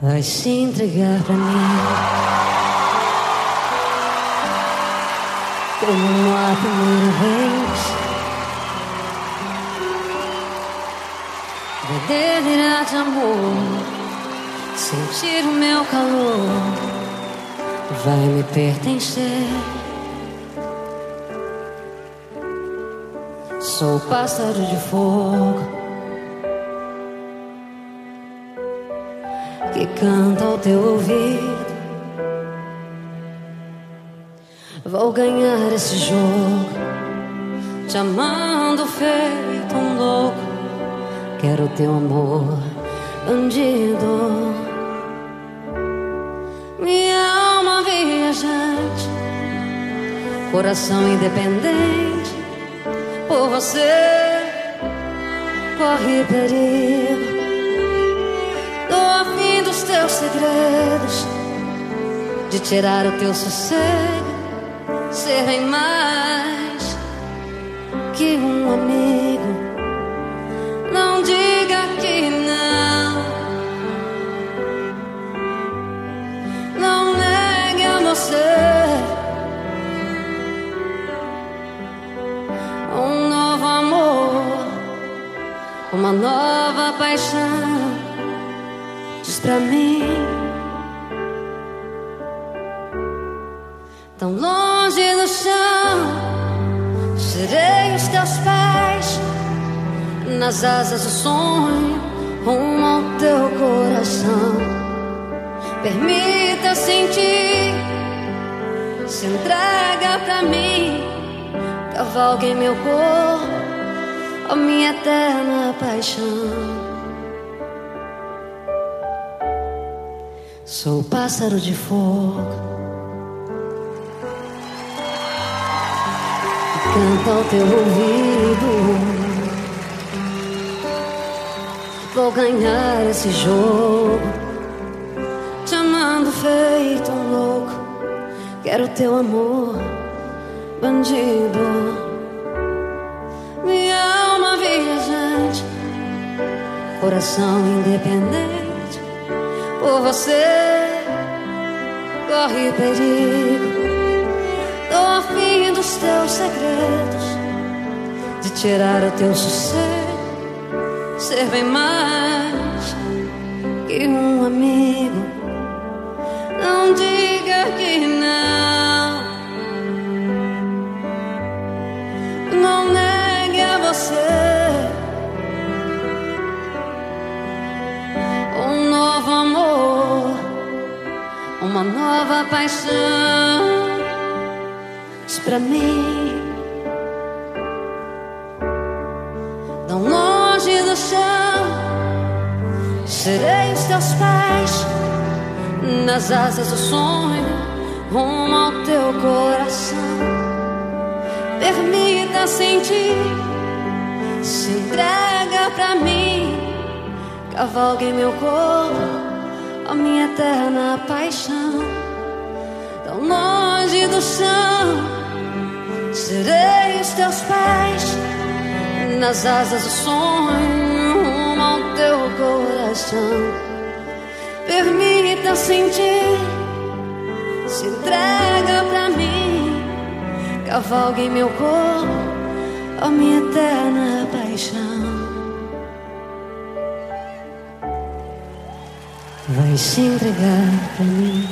vai se entregar pra mim. Como a primeira vez. Delirar de amor, sentir o meu calor, vai me pertencer. Sou pássaro de fogo que canta ao teu ouvido. Vou ganhar esse jogo, te amando feito um louco. Quero teu amor, bandido. Minha alma viajante, coração independente. Por você corre perigo de tirar o teu sossego, ser bem mais que um amigo. Não diga que não, não negue a você um novo amor, uma nova paixão pra mim. Tão longe no chão, serei os teus pés, nas asas do sonho, rumo ao teu coração. Permita sentir, se entrega pra mim, cavalgue em meu corpo, a minha eterna paixão. Sou pássaro de fogo canta ao teu ouvido. Vou ganhar esse jogo, te amando feito um louco. Quero teu amor, bandido. Minha alma viajante, coração independente por você corre perigo. Tô afim dos teus segredos, de tirar o teu sossego, ser bem mais que um amigo. Não diga que não, não negue a você. uma nova paixão. Diz pra mim, tão longe do chão, serei os teus pés nas asas do sonho, rumo ao teu coração. Permita sentir, se entrega pra mim, cavalgue meu corpo a minha eterna paixão. Tão longe do chão, serei os teus pés, nas asas do sonho, rumo ao teu coração. Permita sentir, se entrega pra mim, cavalgue em meu corpo, a minha eterna paixão. vai se entregar pra mim.